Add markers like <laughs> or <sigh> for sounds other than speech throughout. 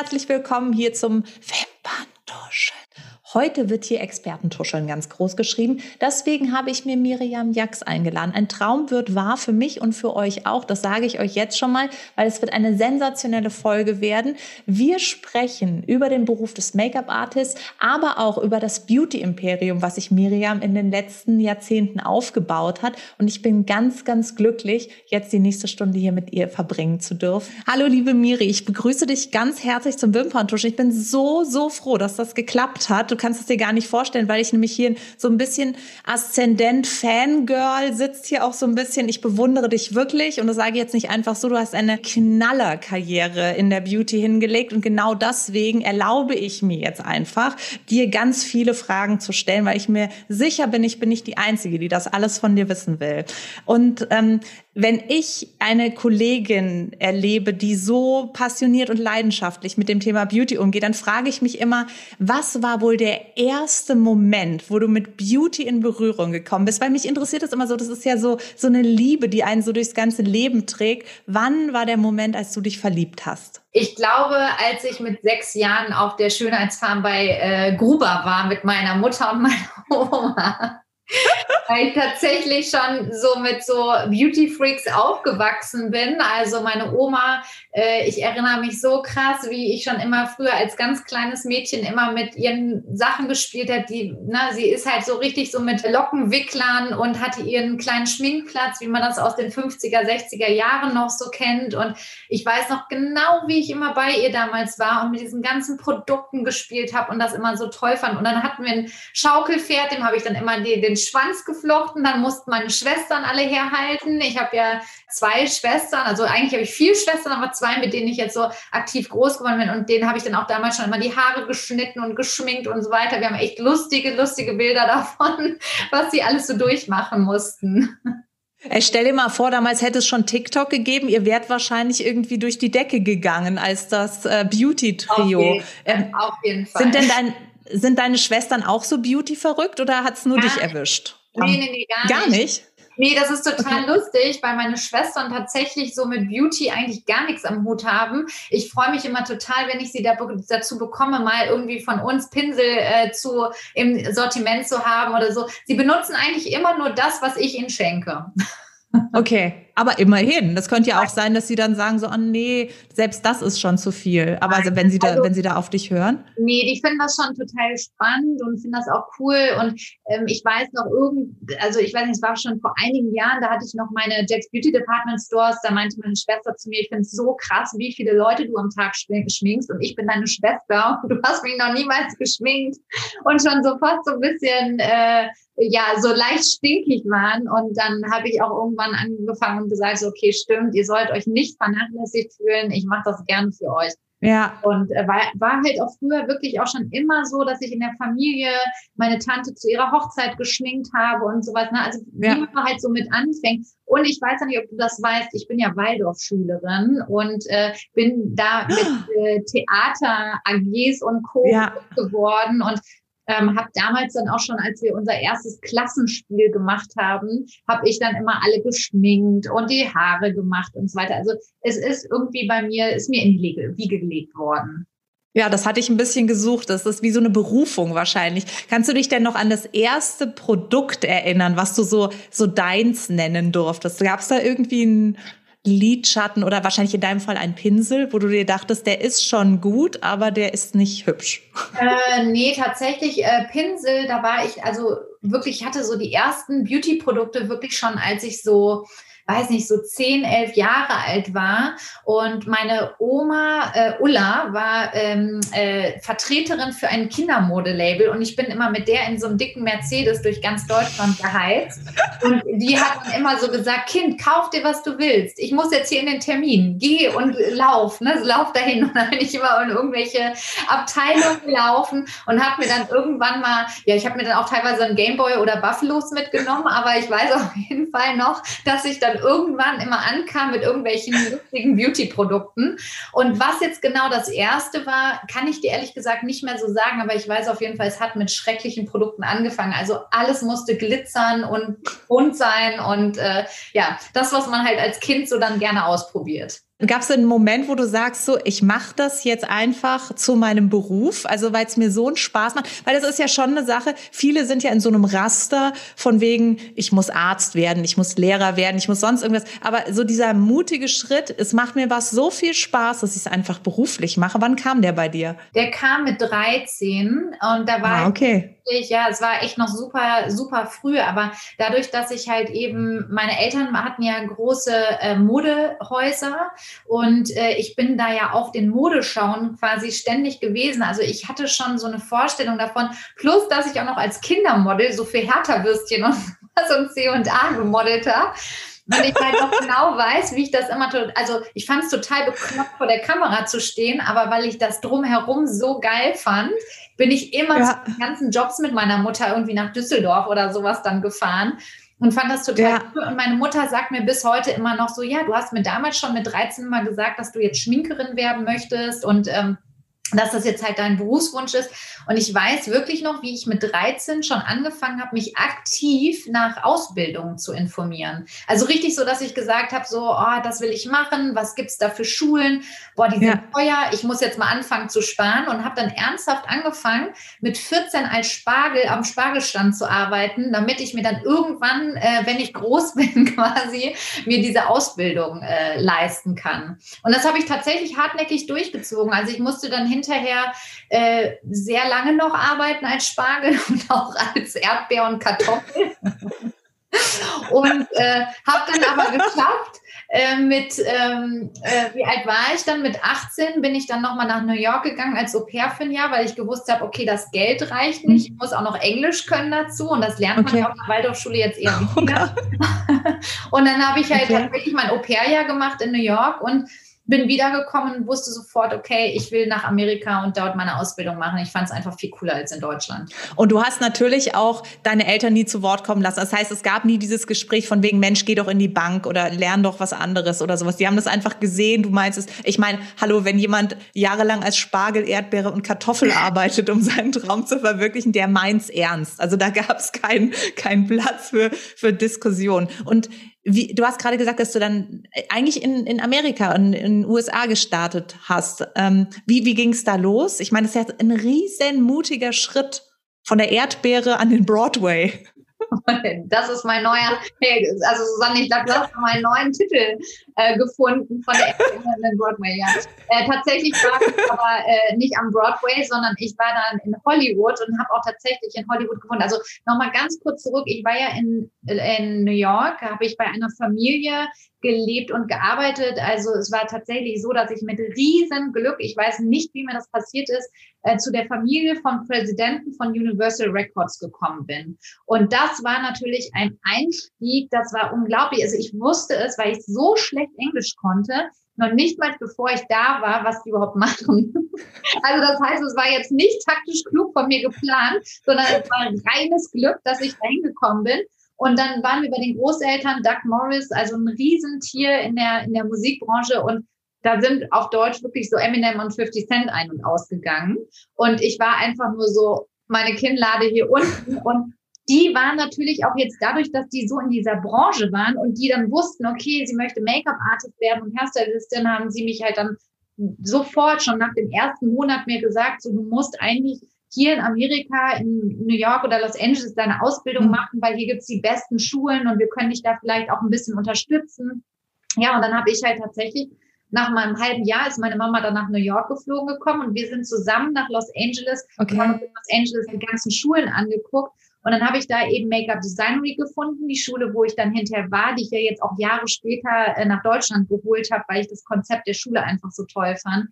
Herzlich willkommen hier zum Wimperntuscheln. Heute wird hier Expertentuscheln ganz groß geschrieben. Deswegen habe ich mir Miriam Jax eingeladen. Ein Traum wird wahr für mich und für euch auch. Das sage ich euch jetzt schon mal, weil es wird eine sensationelle Folge werden. Wir sprechen über den Beruf des Make-up-Artists, aber auch über das Beauty-Imperium, was sich Miriam in den letzten Jahrzehnten aufgebaut hat. Und ich bin ganz, ganz glücklich, jetzt die nächste Stunde hier mit ihr verbringen zu dürfen. Hallo, liebe Miri, ich begrüße dich ganz herzlich zum Wimperntusch. Ich bin so, so froh, dass das geklappt hat. Du kannst es dir gar nicht vorstellen, weil ich nämlich hier so ein bisschen Aszendent Fangirl sitzt hier auch so ein bisschen. Ich bewundere dich wirklich und das sage ich jetzt nicht einfach so. Du hast eine Knallerkarriere in der Beauty hingelegt und genau deswegen erlaube ich mir jetzt einfach, dir ganz viele Fragen zu stellen, weil ich mir sicher bin, ich bin nicht die Einzige, die das alles von dir wissen will. Und ähm, wenn ich eine Kollegin erlebe, die so passioniert und leidenschaftlich mit dem Thema Beauty umgeht, dann frage ich mich immer, was war wohl der erste Moment, wo du mit Beauty in Berührung gekommen bist? Weil mich interessiert das immer so, das ist ja so, so eine Liebe, die einen so durchs ganze Leben trägt. Wann war der Moment, als du dich verliebt hast? Ich glaube, als ich mit sechs Jahren auf der Schönheitsfarm bei äh, Gruber war mit meiner Mutter und meiner <laughs> Oma. Weil ich tatsächlich schon so mit so Beauty Freaks aufgewachsen bin. Also meine Oma, äh, ich erinnere mich so krass, wie ich schon immer früher als ganz kleines Mädchen immer mit ihren Sachen gespielt hat. Die, na, sie ist halt so richtig so mit Lockenwicklern und hatte ihren kleinen Schminkplatz, wie man das aus den 50er, 60er Jahren noch so kennt. Und ich weiß noch genau, wie ich immer bei ihr damals war und mit diesen ganzen Produkten gespielt habe und das immer so toll fand. Und dann hatten wir ein Schaukelpferd, dem habe ich dann immer den, den Schwanz geflochten, dann mussten meine Schwestern alle herhalten. Ich habe ja zwei Schwestern, also eigentlich habe ich vier Schwestern, aber zwei, mit denen ich jetzt so aktiv groß geworden bin und denen habe ich dann auch damals schon immer die Haare geschnitten und geschminkt und so weiter. Wir haben echt lustige, lustige Bilder <laughs> davon, was sie alles so durchmachen mussten. Ich stell dir mal vor, damals hätte es schon TikTok gegeben. Ihr wärt wahrscheinlich irgendwie durch die Decke gegangen als das äh, Beauty-Trio. Auf, ähm, auf, jeden Fall. Sind denn dein, sind deine Schwestern auch so Beauty verrückt oder hat es nur ja. dich erwischt? Nee, nee, nee, gar, gar nicht. nicht? Nee, das ist total okay. lustig, weil meine Schwestern tatsächlich so mit Beauty eigentlich gar nichts am Hut haben. Ich freue mich immer total, wenn ich sie da, dazu bekomme, mal irgendwie von uns Pinsel äh, zu, im Sortiment zu haben oder so. Sie benutzen eigentlich immer nur das, was ich ihnen schenke. Okay, aber immerhin. Das könnte ja auch sein, dass sie dann sagen so, oh nee, selbst das ist schon zu viel. Aber also, wenn sie da, also, wenn sie da auf dich hören? Nee, die finden das schon total spannend und finden das auch cool. Und ähm, ich weiß noch irgend, also ich weiß nicht, es war schon vor einigen Jahren, da hatte ich noch meine Jack's Beauty Department Stores, da meinte meine Schwester zu mir, ich finde es so krass, wie viele Leute du am Tag schminkst und ich bin deine Schwester <laughs> du hast mich noch niemals geschminkt und schon so fast so ein bisschen äh, ja so leicht stinkig waren. Und dann habe ich auch irgendwann angefangen und gesagt, so, okay, stimmt, ihr sollt euch nicht vernachlässigt fühlen. Ich mache das gerne für euch. Ja. Und äh, war, war halt auch früher wirklich auch schon immer so, dass ich in der Familie meine Tante zu ihrer Hochzeit geschminkt habe und sowas. Ne? Also ja. wie man halt so mit anfängt. Und ich weiß ja nicht, ob du das weißt, ich bin ja Waldorf-Schülerin und äh, bin da mit <gasps> äh, Theater-AGs und Co. Ja. geworden. Und ähm, habe damals dann auch schon, als wir unser erstes Klassenspiel gemacht haben, habe ich dann immer alle geschminkt und die Haare gemacht und so weiter. Also es ist irgendwie bei mir, ist mir in die Wiege gelegt worden. Ja, das hatte ich ein bisschen gesucht. Das ist wie so eine Berufung wahrscheinlich. Kannst du dich denn noch an das erste Produkt erinnern, was du so, so deins nennen durftest? Gab es da irgendwie ein Lidschatten oder wahrscheinlich in deinem Fall ein Pinsel, wo du dir dachtest, der ist schon gut, aber der ist nicht hübsch? Äh, nee, tatsächlich äh, Pinsel, da war ich, also wirklich, ich hatte so die ersten Beauty-Produkte wirklich schon, als ich so weiß nicht, so zehn, elf Jahre alt war. Und meine Oma äh, Ulla war ähm, äh, Vertreterin für ein Kindermodelabel und ich bin immer mit der in so einem dicken Mercedes durch ganz Deutschland geheizt. Und die hat dann immer so gesagt, Kind, kauf dir, was du willst. Ich muss jetzt hier in den Termin. Geh und lauf, ne? lauf dahin. <laughs> Und dann bin ich immer in irgendwelche Abteilungen gelaufen und habe mir dann irgendwann mal, ja, ich habe mir dann auch teilweise ein Gameboy oder Buffalos mitgenommen, aber ich weiß auf jeden Fall noch, dass ich dann irgendwann immer ankam mit irgendwelchen lustigen Beauty-Produkten. Und was jetzt genau das erste war, kann ich dir ehrlich gesagt nicht mehr so sagen, aber ich weiß auf jeden Fall, es hat mit schrecklichen Produkten angefangen. Also alles musste glitzern und bunt sein und äh, ja, das, was man halt als Kind so dann gerne ausprobiert. Gab es einen Moment, wo du sagst, so, ich mache das jetzt einfach zu meinem Beruf, also weil es mir so einen Spaß macht? Weil das ist ja schon eine Sache, viele sind ja in so einem Raster von wegen, ich muss Arzt werden, ich muss Lehrer werden, ich muss sonst irgendwas. Aber so dieser mutige Schritt, es macht mir was so viel Spaß, dass ich es einfach beruflich mache. Wann kam der bei dir? Der kam mit 13 und da war ah, okay. Ich, ja, es war echt noch super, super früh, aber dadurch, dass ich halt eben, meine Eltern hatten ja große äh, Modehäuser und äh, ich bin da ja auf den Modeschauen quasi ständig gewesen. Also ich hatte schon so eine Vorstellung davon. Plus, dass ich auch noch als Kindermodel so für Hertha-Würstchen und so ein C&A gemodelt habe. Und ich halt noch genau weiß, wie ich das immer, also ich fand es total bekloppt, vor der Kamera zu stehen, aber weil ich das drumherum so geil fand, bin ich immer ja. zu den ganzen Jobs mit meiner Mutter irgendwie nach Düsseldorf oder sowas dann gefahren und fand das total ja. cool. Und meine Mutter sagt mir bis heute immer noch so, ja, du hast mir damals schon mit 13 mal gesagt, dass du jetzt Schminkerin werden möchtest und ähm, dass das jetzt halt dein Berufswunsch ist. Und ich weiß wirklich noch, wie ich mit 13 schon angefangen habe, mich aktiv nach Ausbildungen zu informieren. Also richtig so, dass ich gesagt habe, so, oh, das will ich machen, was gibt es da für Schulen? Boah, die sind ja. teuer, ich muss jetzt mal anfangen zu sparen und habe dann ernsthaft angefangen, mit 14 als Spargel am Spargelstand zu arbeiten, damit ich mir dann irgendwann, äh, wenn ich groß <laughs> bin quasi, mir diese Ausbildung äh, leisten kann. Und das habe ich tatsächlich hartnäckig durchgezogen. Also ich musste dann hin hinterher äh, sehr lange noch arbeiten als Spargel <laughs> und auch als Erdbeer und Kartoffel. <laughs> und äh, habe dann aber geschafft, äh, mit, ähm, äh, wie alt war ich dann? Mit 18 bin ich dann nochmal nach New York gegangen als Au pair für ein Jahr, weil ich gewusst habe, okay, das Geld reicht nicht. Ich muss auch noch Englisch können dazu und das lernt okay. man auf der Waldorfschule jetzt eher weniger. <laughs> und dann habe ich halt okay. tatsächlich mein Au pair-Jahr gemacht in New York und bin wiedergekommen wusste sofort, okay, ich will nach Amerika und dort meine Ausbildung machen. Ich fand es einfach viel cooler als in Deutschland. Und du hast natürlich auch deine Eltern nie zu Wort kommen lassen. Das heißt, es gab nie dieses Gespräch von wegen, Mensch, geh doch in die Bank oder lern doch was anderes oder sowas. Die haben das einfach gesehen. Du meinst es. Ich meine, hallo, wenn jemand jahrelang als Spargel, Erdbeere und Kartoffel <laughs> arbeitet, um seinen Traum zu verwirklichen, der meint's ernst. Also da gab es keinen keinen Platz für, für Diskussion. Und wie, du hast gerade gesagt, dass du dann äh, eigentlich in, in Amerika, in, in den USA gestartet hast. Ähm, wie wie ging es da los? Ich meine, das ist ja ein riesen mutiger Schritt von der Erdbeere an den Broadway. <laughs> Das ist mein neuer, also Susanne, ich glaube, du hast meinen neuen Titel äh, gefunden von der Erdbeere Broadway. Ja. Äh, tatsächlich war ich aber äh, nicht am Broadway, sondern ich war dann in Hollywood und habe auch tatsächlich in Hollywood gewohnt. Also nochmal ganz kurz zurück. Ich war ja in, in New York, habe ich bei einer Familie gelebt und gearbeitet. Also es war tatsächlich so, dass ich mit riesen Glück, ich weiß nicht, wie mir das passiert ist, äh, zu der Familie vom Präsidenten von Universal Records gekommen bin. Und das war natürlich ein Einstieg, das war unglaublich. Also ich wusste es, weil ich so schlecht Englisch konnte, noch nicht mal bevor ich da war, was die überhaupt machen. <laughs> Also das heißt, es war jetzt nicht taktisch klug von mir geplant, sondern es war reines Glück, dass ich da hingekommen bin. Und dann waren wir bei den Großeltern, Doug Morris, also ein Riesentier in der, in der Musikbranche. Und da sind auf Deutsch wirklich so Eminem und 50 Cent ein- und ausgegangen. Und ich war einfach nur so, meine Kinnlade hier unten. Und die waren natürlich auch jetzt dadurch, dass die so in dieser Branche waren und die dann wussten, okay, sie möchte Make-up-Artist werden und Hairstylistin, haben sie mich halt dann sofort schon nach dem ersten Monat mir gesagt, so du musst eigentlich hier in Amerika, in New York oder Los Angeles deine Ausbildung mhm. machen, weil hier gibt's die besten Schulen und wir können dich da vielleicht auch ein bisschen unterstützen. Ja, und dann habe ich halt tatsächlich nach meinem halben Jahr ist meine Mama dann nach New York geflogen gekommen und wir sind zusammen nach Los Angeles okay. und haben uns in Los Angeles die ganzen Schulen angeguckt. Und dann habe ich da eben Make-up Designery gefunden, die Schule, wo ich dann hinterher war, die ich ja jetzt auch Jahre später äh, nach Deutschland geholt habe, weil ich das Konzept der Schule einfach so toll fand.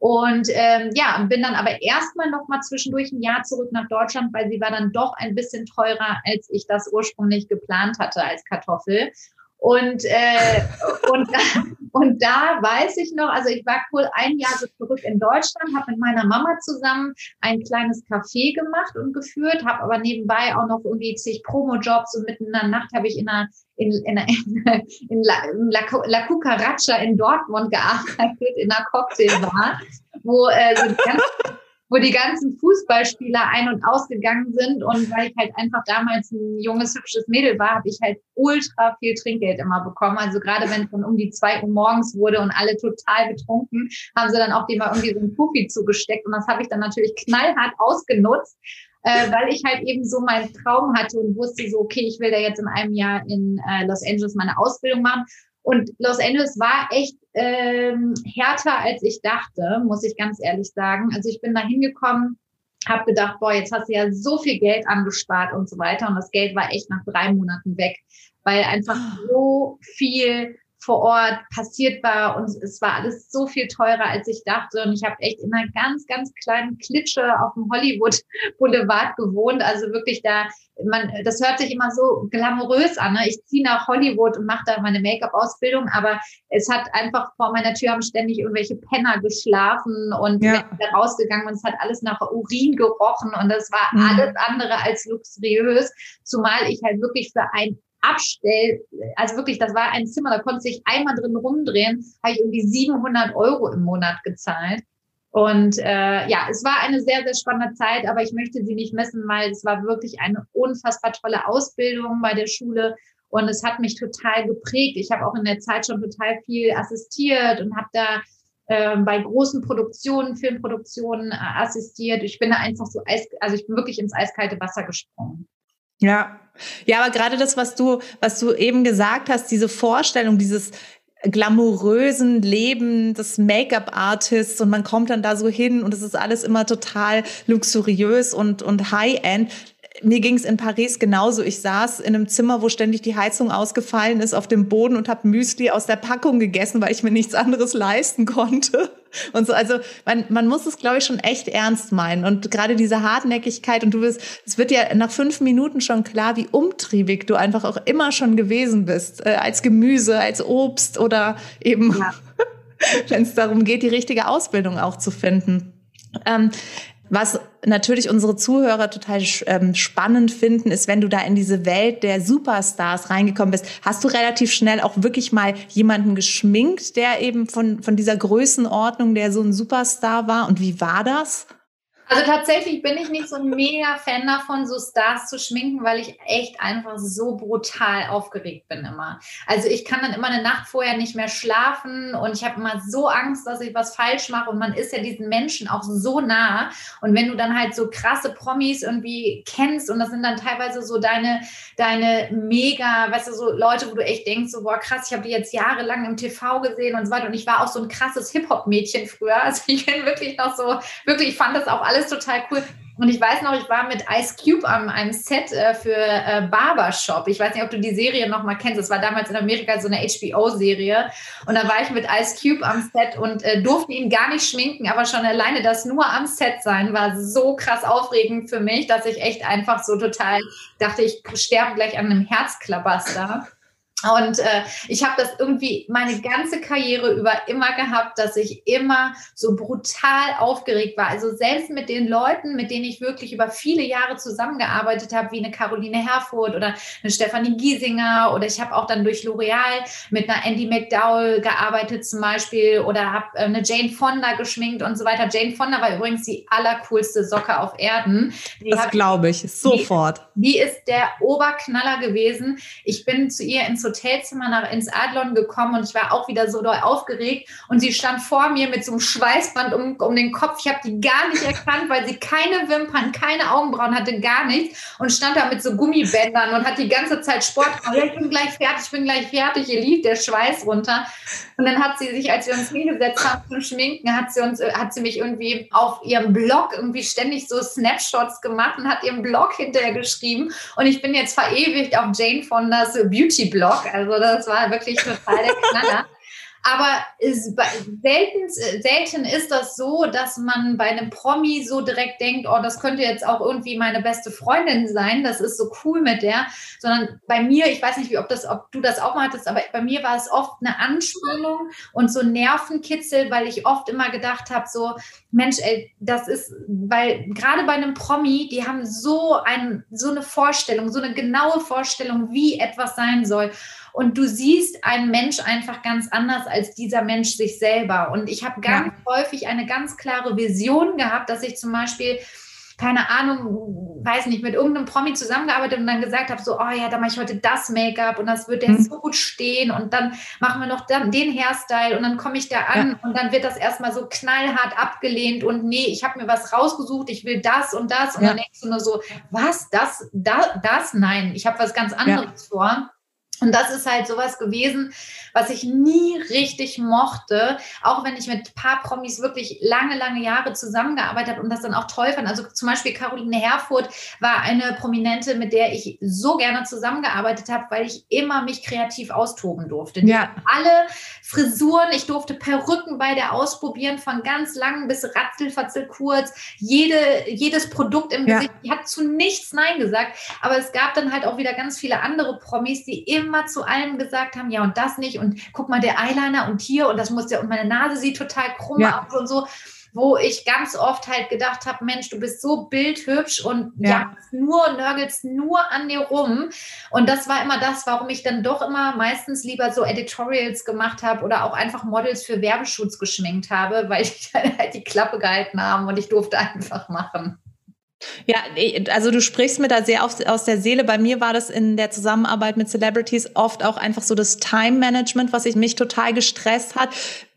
Und ähm, ja, bin dann aber erstmal noch mal zwischendurch ein Jahr zurück nach Deutschland, weil sie war dann doch ein bisschen teurer, als ich das ursprünglich geplant hatte als Kartoffel. Und, äh, und, und da weiß ich noch, also ich war cool ein Jahr so zurück in Deutschland, habe mit meiner Mama zusammen ein kleines Café gemacht und geführt, habe aber nebenbei auch noch irgendwie zig Promo-Jobs und mitten in der Nacht habe ich in einer in, in, in, <laughs> in La, La, Cucaracha in Dortmund gearbeitet, in einer Cocktailbar, wo äh, so ganz wo die ganzen Fußballspieler ein- und ausgegangen sind. Und weil ich halt einfach damals ein junges, hübsches Mädel war, habe ich halt ultra viel Trinkgeld immer bekommen. Also gerade wenn es dann um die zwei Uhr morgens wurde und alle total betrunken, haben sie dann auch dem mal irgendwie so ein Puffi zugesteckt. Und das habe ich dann natürlich knallhart ausgenutzt. Äh, weil ich halt eben so meinen Traum hatte und wusste so, okay, ich will da jetzt in einem Jahr in äh, Los Angeles meine Ausbildung machen. Und Los Angeles war echt ähm, härter, als ich dachte, muss ich ganz ehrlich sagen. Also ich bin da hingekommen, habe gedacht, boah, jetzt hast du ja so viel Geld angespart und so weiter. Und das Geld war echt nach drei Monaten weg, weil einfach so viel vor Ort passiert war und es war alles so viel teurer, als ich dachte. Und ich habe echt in einer ganz, ganz kleinen Klitsche auf dem Hollywood Boulevard gewohnt. Also wirklich da, man, das hört sich immer so glamourös an. Ne? Ich ziehe nach Hollywood und mache da meine Make-up-Ausbildung, aber es hat einfach vor meiner Tür haben ständig irgendwelche Penner geschlafen und ja. da rausgegangen und es hat alles nach Urin gerochen und das war mhm. alles andere als luxuriös, zumal ich halt wirklich für ein Abstell, also wirklich, das war ein Zimmer, da konnte sich einmal drin rumdrehen, habe ich irgendwie 700 Euro im Monat gezahlt. Und äh, ja, es war eine sehr, sehr spannende Zeit, aber ich möchte sie nicht missen, weil es war wirklich eine unfassbar tolle Ausbildung bei der Schule und es hat mich total geprägt. Ich habe auch in der Zeit schon total viel assistiert und habe da äh, bei großen Produktionen, Filmproduktionen äh, assistiert. Ich bin da einfach so, eis, also ich bin wirklich ins eiskalte Wasser gesprungen. Ja, ja, aber gerade das, was du, was du eben gesagt hast, diese Vorstellung, dieses glamourösen Leben des Make-up-Artists und man kommt dann da so hin und es ist alles immer total luxuriös und, und high-end mir ging es in Paris genauso. Ich saß in einem Zimmer, wo ständig die Heizung ausgefallen ist, auf dem Boden und habe Müsli aus der Packung gegessen, weil ich mir nichts anderes leisten konnte. <laughs> Und so, also man, man muss es, glaube ich, schon echt ernst meinen. Und gerade diese Hartnäckigkeit und du wirst, es wird ja nach fünf Minuten schon klar, wie umtriebig du einfach auch immer schon gewesen bist, äh, als Gemüse, als Obst oder eben, ja. <laughs> wenn es darum geht, die richtige Ausbildung auch zu finden. Ähm, was natürlich unsere Zuhörer total ähm, spannend finden, ist, wenn du da in diese Welt der Superstars reingekommen bist, hast du relativ schnell auch wirklich mal jemanden geschminkt, der eben von, von dieser Größenordnung, der so ein Superstar war. Und wie war das? Also tatsächlich bin ich nicht so ein mega Fan davon, so Stars zu schminken, weil ich echt einfach so brutal aufgeregt bin immer. Also ich kann dann immer eine Nacht vorher nicht mehr schlafen und ich habe immer so Angst, dass ich was falsch mache und man ist ja diesen Menschen auch so nah und wenn du dann halt so krasse Promis irgendwie kennst und das sind dann teilweise so deine deine mega, weißt du, so Leute, wo du echt denkst, so boah krass, ich habe die jetzt jahrelang im TV gesehen und so weiter und ich war auch so ein krasses Hip-Hop-Mädchen früher. Also ich bin wirklich noch so, wirklich, ich fand das auch alles alles total cool. Und ich weiß noch, ich war mit Ice Cube am einem Set äh, für äh, Barbershop. Ich weiß nicht, ob du die Serie noch mal kennst. Das war damals in Amerika so eine HBO-Serie. Und da war ich mit Ice Cube am Set und äh, durfte ihn gar nicht schminken, aber schon alleine das nur am Set sein war so krass aufregend für mich, dass ich echt einfach so total dachte, ich sterbe gleich an einem Herzklabaster. Und äh, ich habe das irgendwie meine ganze Karriere über immer gehabt, dass ich immer so brutal aufgeregt war. Also selbst mit den Leuten, mit denen ich wirklich über viele Jahre zusammengearbeitet habe, wie eine Caroline Herfurth oder eine Stefanie Giesinger oder ich habe auch dann durch L'Oreal mit einer Andy McDowell gearbeitet zum Beispiel oder habe äh, eine Jane Fonda geschminkt und so weiter. Jane Fonda war übrigens die allercoolste Socke auf Erden. Die das glaube ich, sofort. Die, die ist der Oberknaller gewesen. Ich bin zu ihr ins Hotelzimmer nach, ins Adlon gekommen und ich war auch wieder so doll aufgeregt und sie stand vor mir mit so einem Schweißband um, um den Kopf. Ich habe die gar nicht erkannt, weil sie keine Wimpern, keine Augenbrauen hatte, gar nichts und stand da mit so Gummibändern und hat die ganze Zeit Sport gemacht. Ich bin gleich fertig, ich bin gleich fertig. Ihr lief der Schweiß runter. Und dann hat sie sich, als wir uns hingesetzt haben zum Schminken, hat sie uns, hat sie mich irgendwie auf ihrem Blog irgendwie ständig so Snapshots gemacht und hat ihren Blog hinterher geschrieben. Und ich bin jetzt verewigt auf Jane Fondas Beauty Blog. Also das war wirklich total der Knaller. Aber ist, selten, selten ist das so, dass man bei einem Promi so direkt denkt, oh, das könnte jetzt auch irgendwie meine beste Freundin sein, das ist so cool mit der, sondern bei mir, ich weiß nicht, wie, ob, das, ob du das auch mal hattest, aber bei mir war es oft eine Anspannung und so Nervenkitzel, weil ich oft immer gedacht habe, so, Mensch, ey, das ist, weil gerade bei einem Promi, die haben so, ein, so eine Vorstellung, so eine genaue Vorstellung, wie etwas sein soll. Und du siehst einen Mensch einfach ganz anders als dieser Mensch sich selber. Und ich habe ganz ja. häufig eine ganz klare Vision gehabt, dass ich zum Beispiel keine Ahnung, weiß nicht, mit irgendeinem Promi zusammengearbeitet und dann gesagt habe, so, oh ja, da mache ich heute das Make-up und das wird dir mhm. so gut stehen und dann machen wir noch dann den Hairstyle und dann komme ich da an ja. und dann wird das erstmal so knallhart abgelehnt und nee, ich habe mir was rausgesucht, ich will das und das und ja. dann denkst du nur so, was, das, das, das? Nein, ich habe was ganz anderes ja. vor. Und das ist halt sowas gewesen, was ich nie richtig mochte, auch wenn ich mit ein paar Promis wirklich lange, lange Jahre zusammengearbeitet habe und das dann auch toll fand. Also zum Beispiel Caroline Herfurth war eine Prominente, mit der ich so gerne zusammengearbeitet habe, weil ich immer mich kreativ austoben durfte. Ja. Alle Frisuren, ich durfte Perücken bei der ausprobieren, von ganz lang bis ratzelfatzel kurz. Jede, jedes Produkt im ja. Gesicht, die hat zu nichts Nein gesagt. Aber es gab dann halt auch wieder ganz viele andere Promis, die immer zu allem gesagt haben, ja und das nicht und guck mal, der Eyeliner und hier und das muss ja, und meine Nase sieht total krumm ja. aus und so wo ich ganz oft halt gedacht habe, Mensch, du bist so bildhübsch und ja. nur nörgelst nur an dir rum. Und das war immer das, warum ich dann doch immer meistens lieber so Editorials gemacht habe oder auch einfach Models für Werbeschutz geschminkt habe, weil ich halt die Klappe gehalten habe und ich durfte einfach machen. Ja, also du sprichst mir da sehr aus der Seele. Bei mir war das in der Zusammenarbeit mit Celebrities oft auch einfach so das Time Management, was ich mich total gestresst hat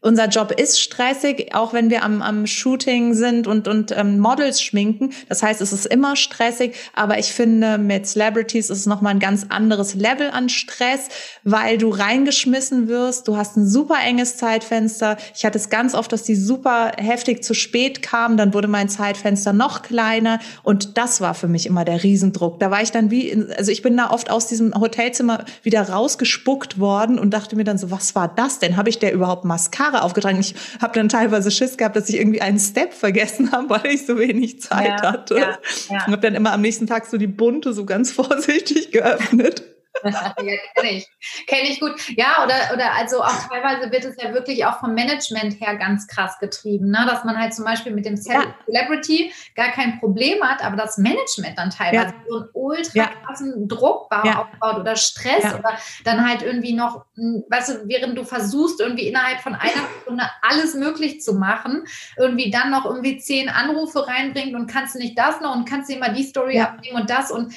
unser Job ist stressig, auch wenn wir am, am Shooting sind und, und ähm, Models schminken. Das heißt, es ist immer stressig, aber ich finde, mit Celebrities ist es nochmal ein ganz anderes Level an Stress, weil du reingeschmissen wirst. Du hast ein super enges Zeitfenster. Ich hatte es ganz oft, dass die super heftig zu spät kamen. Dann wurde mein Zeitfenster noch kleiner und das war für mich immer der Riesendruck. Da war ich dann wie, in, also ich bin da oft aus diesem Hotelzimmer wieder rausgespuckt worden und dachte mir dann so, was war das denn? Habe ich der überhaupt Mascara Haare aufgetragen. Ich habe dann teilweise Schiss gehabt, dass ich irgendwie einen Step vergessen habe, <laughs> weil ich so wenig Zeit ja, hatte. Ja, ja. Und habe dann immer am nächsten Tag so die bunte so ganz <laughs> vorsichtig geöffnet <laughs> ja, kenne ich. Kenne ich gut. Ja, oder, oder also auch teilweise wird es ja wirklich auch vom Management her ganz krass getrieben, ne? dass man halt zum Beispiel mit dem Celebrity gar kein Problem hat, aber das Management dann teilweise ja. so einen ultra krassen Druck aufbaut oder Stress oder dann halt irgendwie noch, hm, weißt du, während du versuchst, irgendwie innerhalb von einer Stunde alles möglich zu machen, irgendwie dann noch irgendwie zehn Anrufe reinbringt und kannst du nicht das noch und kannst du immer die Story abnehmen und das und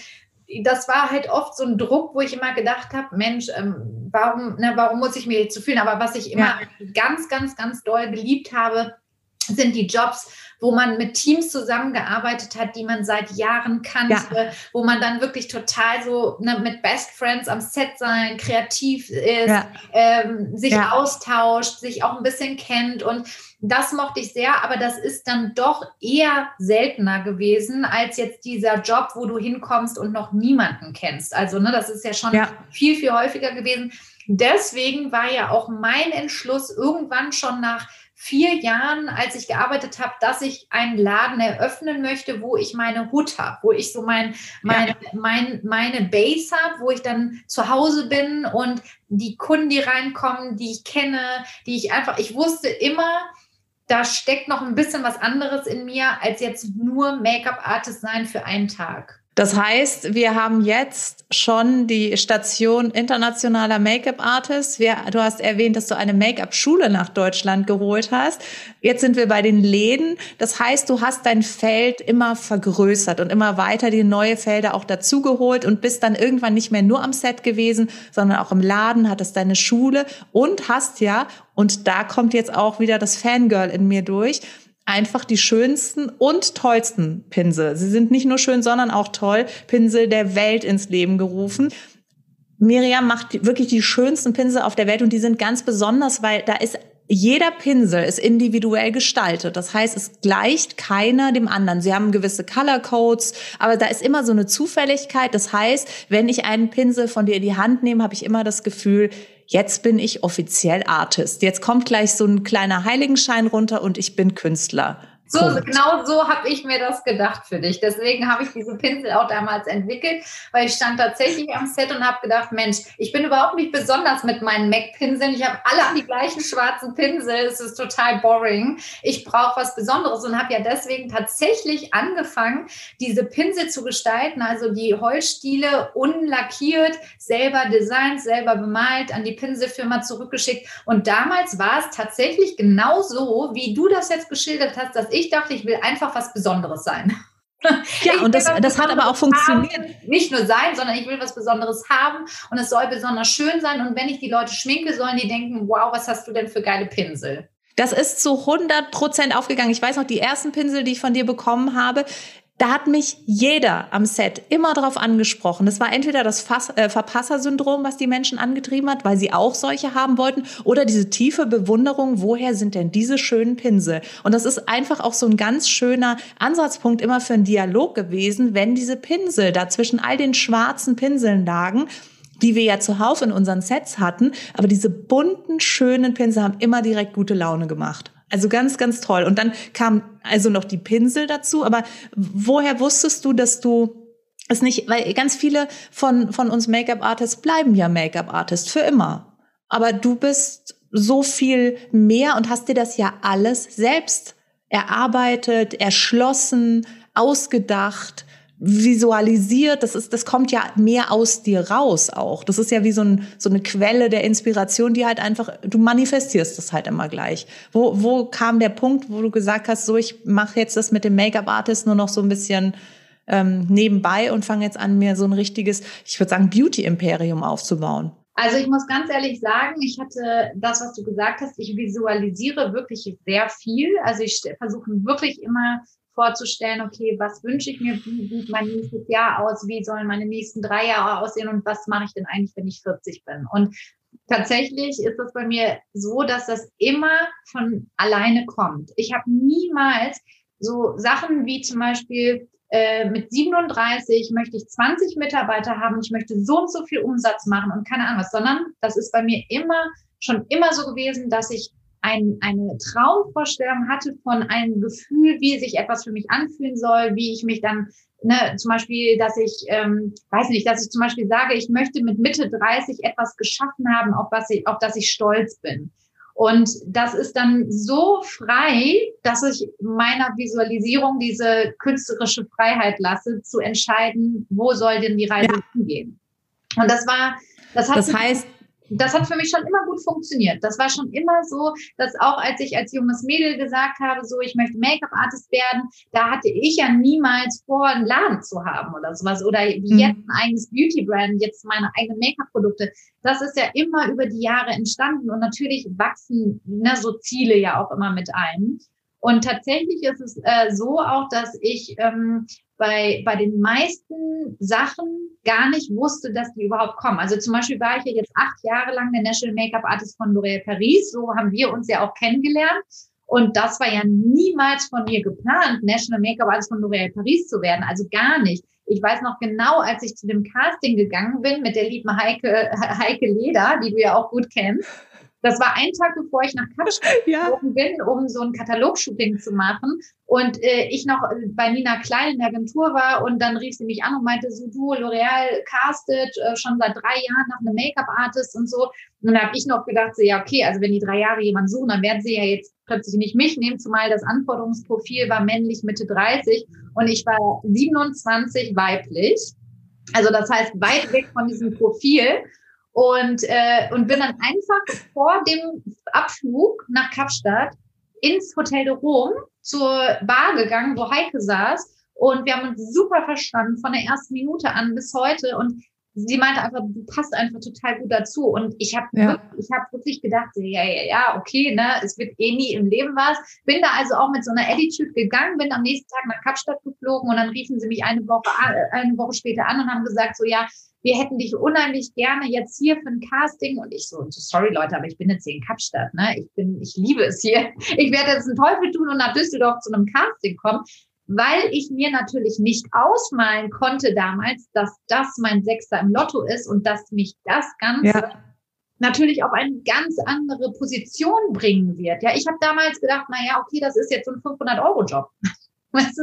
das war halt oft so ein Druck, wo ich immer gedacht habe, Mensch, ähm, warum, ne, warum muss ich mir jetzt zu fühlen? Aber was ich immer ja. ganz, ganz, ganz doll geliebt habe, sind die Jobs, wo man mit Teams zusammengearbeitet hat, die man seit Jahren kannte, ja. wo man dann wirklich total so ne, mit Best Friends am Set sein, kreativ ist, ja. ähm, sich ja. austauscht, sich auch ein bisschen kennt und das mochte ich sehr, aber das ist dann doch eher seltener gewesen als jetzt dieser Job, wo du hinkommst und noch niemanden kennst. Also, ne, das ist ja schon viel, viel häufiger gewesen. Deswegen war ja auch mein Entschluss irgendwann schon nach vier Jahren, als ich gearbeitet habe, dass ich einen Laden eröffnen möchte, wo ich meine Hut habe, wo ich so mein, mein, ja. mein, meine Base habe, wo ich dann zu Hause bin und die Kunden, die reinkommen, die ich kenne, die ich einfach, ich wusste immer, da steckt noch ein bisschen was anderes in mir, als jetzt nur Make-up-Artist sein für einen Tag. Das heißt, wir haben jetzt schon die Station internationaler Make-up-Artists. Du hast erwähnt, dass du eine Make-up-Schule nach Deutschland geholt hast. Jetzt sind wir bei den Läden. Das heißt, du hast dein Feld immer vergrößert und immer weiter die neue Felder auch dazugeholt und bist dann irgendwann nicht mehr nur am Set gewesen, sondern auch im Laden, hattest deine Schule und hast ja, und da kommt jetzt auch wieder das Fangirl in mir durch, einfach die schönsten und tollsten Pinsel. Sie sind nicht nur schön, sondern auch toll. Pinsel der Welt ins Leben gerufen. Miriam macht wirklich die schönsten Pinsel auf der Welt und die sind ganz besonders, weil da ist jeder Pinsel ist individuell gestaltet. Das heißt, es gleicht keiner dem anderen. Sie haben gewisse Color Codes, aber da ist immer so eine Zufälligkeit. Das heißt, wenn ich einen Pinsel von dir in die Hand nehme, habe ich immer das Gefühl, jetzt bin ich offiziell Artist. Jetzt kommt gleich so ein kleiner Heiligenschein runter und ich bin Künstler. So, genau so habe ich mir das gedacht für dich. Deswegen habe ich diese Pinsel auch damals entwickelt, weil ich stand tatsächlich am Set und habe gedacht, Mensch, ich bin überhaupt nicht besonders mit meinen MAC-Pinseln. Ich habe alle die gleichen schwarzen Pinsel. Es ist total boring. Ich brauche was Besonderes und habe ja deswegen tatsächlich angefangen, diese Pinsel zu gestalten, also die Holzstiele unlackiert, selber designt, selber bemalt, an die Pinselfirma zurückgeschickt. Und damals war es tatsächlich genau so, wie du das jetzt geschildert hast, dass ich dachte, ich will einfach was Besonderes sein. <laughs> Ja, ich und das, das hat aber auch funktioniert. Haben, nicht nur sein, sondern ich will was Besonderes haben und es soll besonders schön sein. Und wenn ich die Leute schminke, sollen die denken, wow, was hast du denn für geile Pinsel? Das ist zu 100 Prozent aufgegangen. Ich weiß noch, die ersten Pinsel, die ich von dir bekommen habe, da hat mich jeder am Set immer darauf angesprochen. Das war entweder das Fass, äh, Verpassersyndrom, was die Menschen angetrieben hat, weil sie auch solche haben wollten, oder diese tiefe Bewunderung, woher sind denn diese schönen Pinsel? Und das ist einfach auch so ein ganz schöner Ansatzpunkt immer für einen Dialog gewesen, wenn diese Pinsel da zwischen all den schwarzen Pinseln lagen die wir ja zuhauf in unseren Sets hatten, aber diese bunten, schönen Pinsel haben immer direkt gute Laune gemacht. Also ganz, ganz toll. Und dann kam also noch die Pinsel dazu. Aber woher wusstest du, dass du es nicht, weil ganz viele von, von uns Make-up-Artists bleiben ja Make-up-Artists für immer. Aber du bist so viel mehr und hast dir das ja alles selbst erarbeitet, erschlossen, ausgedacht visualisiert, das ist, das kommt ja mehr aus dir raus auch. Das ist ja wie so, ein, so eine Quelle der Inspiration, die halt einfach, du manifestierst das halt immer gleich. Wo, wo kam der Punkt, wo du gesagt hast, so ich mache jetzt das mit dem Make-up-Artist nur noch so ein bisschen ähm, nebenbei und fange jetzt an, mir so ein richtiges, ich würde sagen, Beauty-Imperium aufzubauen? Also ich muss ganz ehrlich sagen, ich hatte das, was du gesagt hast, ich visualisiere wirklich sehr viel. Also ich versuche wirklich immer vorzustellen, okay, was wünsche ich mir, wie sieht mein nächstes Jahr aus, wie sollen meine nächsten drei Jahre aussehen und was mache ich denn eigentlich, wenn ich 40 bin? Und tatsächlich ist es bei mir so, dass das immer von alleine kommt. Ich habe niemals so Sachen wie zum Beispiel äh, mit 37 möchte ich 20 Mitarbeiter haben, ich möchte so und so viel Umsatz machen und keine Ahnung was, sondern das ist bei mir immer schon immer so gewesen, dass ich ein, eine Traumvorstellung hatte von einem Gefühl, wie sich etwas für mich anfühlen soll, wie ich mich dann, ne, zum Beispiel, dass ich, ähm, weiß nicht, dass ich zum Beispiel sage, ich möchte mit Mitte 30 etwas geschaffen haben, auf was ich, auf das ich stolz bin. Und das ist dann so frei, dass ich meiner Visualisierung diese künstlerische Freiheit lasse, zu entscheiden, wo soll denn die Reise ja. hingehen. Und das war, das hat. Das heißt, das hat für mich schon immer gut funktioniert. Das war schon immer so, dass auch als ich als junges Mädel gesagt habe, so ich möchte Make-up-Artist werden, da hatte ich ja niemals vor, einen Laden zu haben oder sowas oder wie mhm. jetzt ein eigenes Beauty-Brand, jetzt meine eigenen Make-up-Produkte. Das ist ja immer über die Jahre entstanden und natürlich wachsen ne, so Ziele ja auch immer mit einem. Und tatsächlich ist es äh, so auch, dass ich ähm, bei, bei den meisten Sachen gar nicht wusste, dass die überhaupt kommen. Also zum Beispiel war ich ja jetzt acht Jahre lang der National Make-up Artist von L'Oréal Paris. So haben wir uns ja auch kennengelernt. Und das war ja niemals von mir geplant, National Make-up Artist von L'Oréal Paris zu werden. Also gar nicht. Ich weiß noch genau, als ich zu dem Casting gegangen bin mit der lieben Heike, Heike Leder, die du ja auch gut kennst. Das war ein Tag, bevor ich nach Kapstadt <laughs> ja. geflogen bin, um so ein Katalogshooting zu machen. Und äh, ich noch bei Nina Klein in der Agentur war und dann rief sie mich an und meinte so, du, L'Oreal castet äh, schon seit drei Jahren nach einem Make-up-Artist und so. Und dann habe ich noch gedacht, so, ja, okay, also wenn die drei Jahre jemanden suchen, dann werden sie ja jetzt plötzlich nicht mich nehmen, zumal das Anforderungsprofil war männlich Mitte 30 und ich war 27 weiblich. Also das heißt, weit weg von diesem Profil und, äh, und bin dann einfach vor dem Abflug nach Kapstadt ins Hotel de Rom zur Bar gegangen, wo Heike saß. Und wir haben uns super verstanden von der ersten Minute an bis heute. Und sie meinte einfach, du passt einfach total gut dazu. Und ich habe ja. ich hab wirklich gedacht, ja, ja, ja, okay, ne, es wird eh nie im Leben was. Bin da also auch mit so einer Attitude gegangen, bin am nächsten Tag nach Kapstadt geflogen und dann riefen sie mich eine Woche, eine Woche später an und haben gesagt, so ja, wir hätten dich unheimlich gerne jetzt hier für ein Casting. Und ich so, sorry Leute, aber ich bin jetzt hier in Kapstadt, ne? Ich bin, ich liebe es hier. <laughs> Ich werde jetzt einen Teufel tun und nach Düsseldorf zu einem Casting kommen, weil ich mir natürlich nicht ausmalen konnte damals, dass das mein Sechster im Lotto ist und dass mich das Ganze ja. natürlich auf eine ganz andere Position bringen wird. Ja, ich habe damals gedacht, na ja, okay, das ist jetzt so ein 500 Euro Job. Weißt du,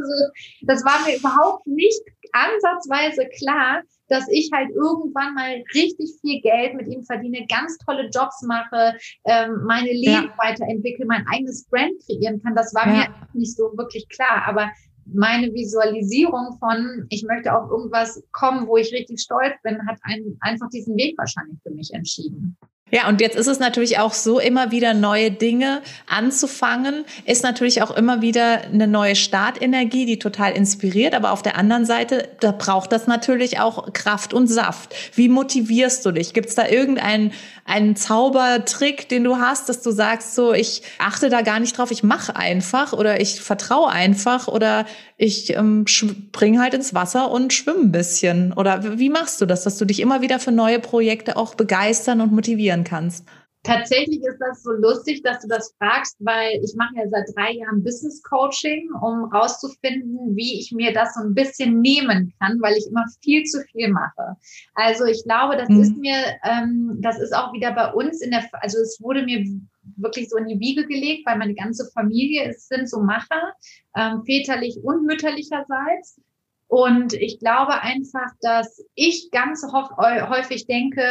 das war mir überhaupt nicht ansatzweise klar, dass ich halt irgendwann mal richtig viel Geld mit ihm verdiene, ganz tolle Jobs mache, ähm, meine Leben ja. weiterentwickle, mein eigenes Brand kreieren kann. Das war ja. mir nicht so wirklich klar. Aber meine Visualisierung von, ich möchte auf irgendwas kommen, wo ich richtig stolz bin, hat ein, einfach diesen Weg wahrscheinlich für mich entschieden. Ja, und jetzt ist es natürlich auch so, immer wieder neue Dinge anzufangen, ist natürlich auch immer wieder eine neue Startenergie, die total inspiriert. Aber auf der anderen Seite, da braucht das natürlich auch Kraft und Saft. Wie motivierst du dich? Gibt es da irgendeinen einen Zaubertrick, den du hast, dass du sagst, so, ich achte da gar nicht drauf, ich mache einfach oder ich vertraue einfach oder ich ähm, spring halt ins Wasser und schwimme ein bisschen? Oder wie machst du das, dass du dich immer wieder für neue Projekte auch begeistern und motivieren kannst? Tatsächlich ist das so lustig, dass du das fragst, weil ich mache ja seit drei Jahren Business Coaching, um rauszufinden, wie ich mir das so ein bisschen nehmen kann, weil ich immer viel zu viel mache. Also ich glaube, das mhm. ist mir, ähm, das ist auch wieder bei uns in der, also es wurde mir wirklich so in die Wiege gelegt, weil meine ganze Familie ist, sind so Macher, ähm, väterlich und mütterlicherseits. Und ich glaube einfach, dass ich ganz häufig denke,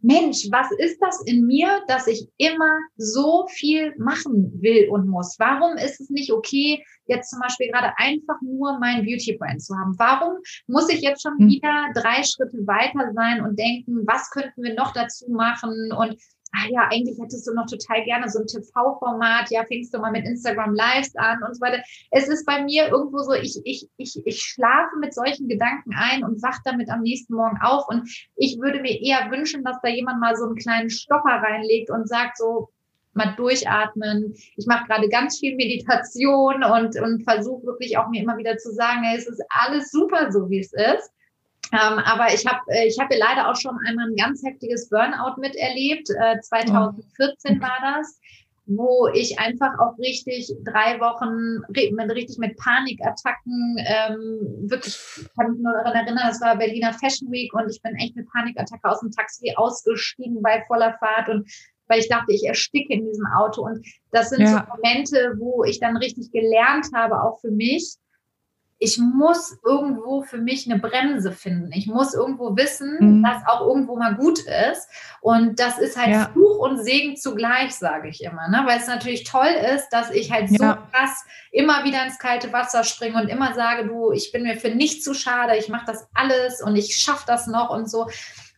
Mensch, was ist das in mir, dass ich immer so viel machen will und muss? Warum ist es nicht okay, jetzt zum Beispiel gerade einfach nur mein Beauty Brand zu haben? Warum muss ich jetzt schon hm. wieder drei Schritte weiter sein und denken, was könnten wir noch dazu machen? Und ah ja, eigentlich hättest du noch total gerne so ein TV-Format, ja, fängst du mal mit Instagram Lives an und so weiter. Es ist bei mir irgendwo so, ich, ich, ich, ich schlafe mit solchen Gedanken ein und wach damit am nächsten Morgen auf. Und ich würde mir eher wünschen, dass da jemand mal so einen kleinen Stopper reinlegt und sagt so, mal durchatmen. Ich mache gerade ganz viel Meditation und, und versuche wirklich auch mir immer wieder zu sagen, es ist alles super so, wie es ist. Ähm, aber ich habe äh, ich hab ja leider auch schon einmal ein ganz heftiges Burnout miterlebt. Äh, 2014 oh. war das, wo ich einfach auch richtig drei Wochen mit, richtig mit Panikattacken ähm, wirklich kann mich nur daran erinnern, das war Berliner Fashion Week und ich bin echt mit Panikattacke aus dem Taxi ausgestiegen bei voller Fahrt und weil ich dachte, ich ersticke in diesem Auto. Und das sind ja. so Momente, wo ich dann richtig gelernt habe, auch für mich, ich muss irgendwo für mich eine Bremse finden. Ich muss irgendwo wissen, mhm. dass auch irgendwo mal gut ist. Und das ist halt ja. Fluch und Segen zugleich, sage ich immer. Ne? Weil es natürlich toll ist, dass ich halt ja. so krass immer wieder ins kalte Wasser springe und immer sage, du, ich bin mir für nichts zu schade, ich mache das alles und ich schaffe das noch und so.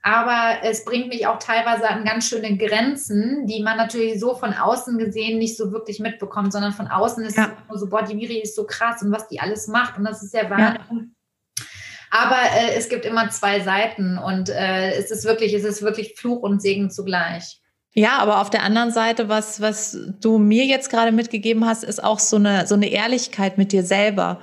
Aber es bringt mich auch teilweise an ganz schöne Grenzen, die man natürlich so von außen gesehen nicht so wirklich mitbekommt, sondern von außen ist ja. es so, boah, die Miri ist so krass und was die alles macht und das ist ja Wahnsinn. Ja. Aber äh, es gibt immer zwei Seiten und äh, es ist wirklich, es ist wirklich Fluch und Segen zugleich. Ja, aber auf der anderen Seite, was, was du mir jetzt gerade mitgegeben hast, ist auch so eine, so eine Ehrlichkeit mit dir selber.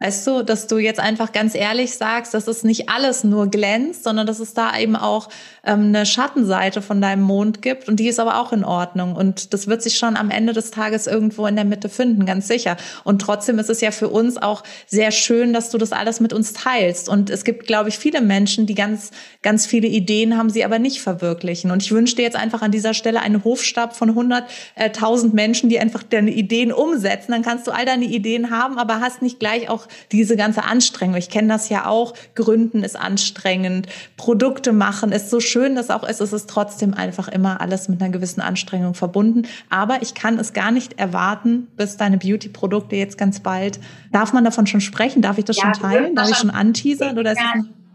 Weißt du, dass du jetzt einfach ganz ehrlich sagst, dass es nicht alles nur glänzt, sondern dass es da eben auch ähm, eine Schattenseite von deinem Mond gibt und die ist aber auch in Ordnung und das wird sich schon am Ende des Tages irgendwo in der Mitte finden, ganz sicher. Und trotzdem ist es ja für uns auch sehr schön, dass du das alles mit uns teilst und es gibt, glaube ich, viele Menschen, die ganz, ganz viele Ideen haben, sie aber nicht verwirklichen. Und ich wünsche dir jetzt einfach an dieser Stelle einen Hofstab von 100.000 Menschen, die einfach deine Ideen umsetzen. Dann kannst du all deine Ideen haben, aber hast nicht gleich auch diese ganze Anstrengung. Ich kenne das ja auch. Gründen ist anstrengend. Produkte machen ist so schön, das auch ist. Es ist trotzdem einfach immer alles mit einer gewissen Anstrengung verbunden. Aber ich kann es gar nicht erwarten, bis deine Beauty-Produkte jetzt ganz bald. Darf man davon schon sprechen? Darf ich das ja, schon teilen? Darf ich schon anteasern? Oder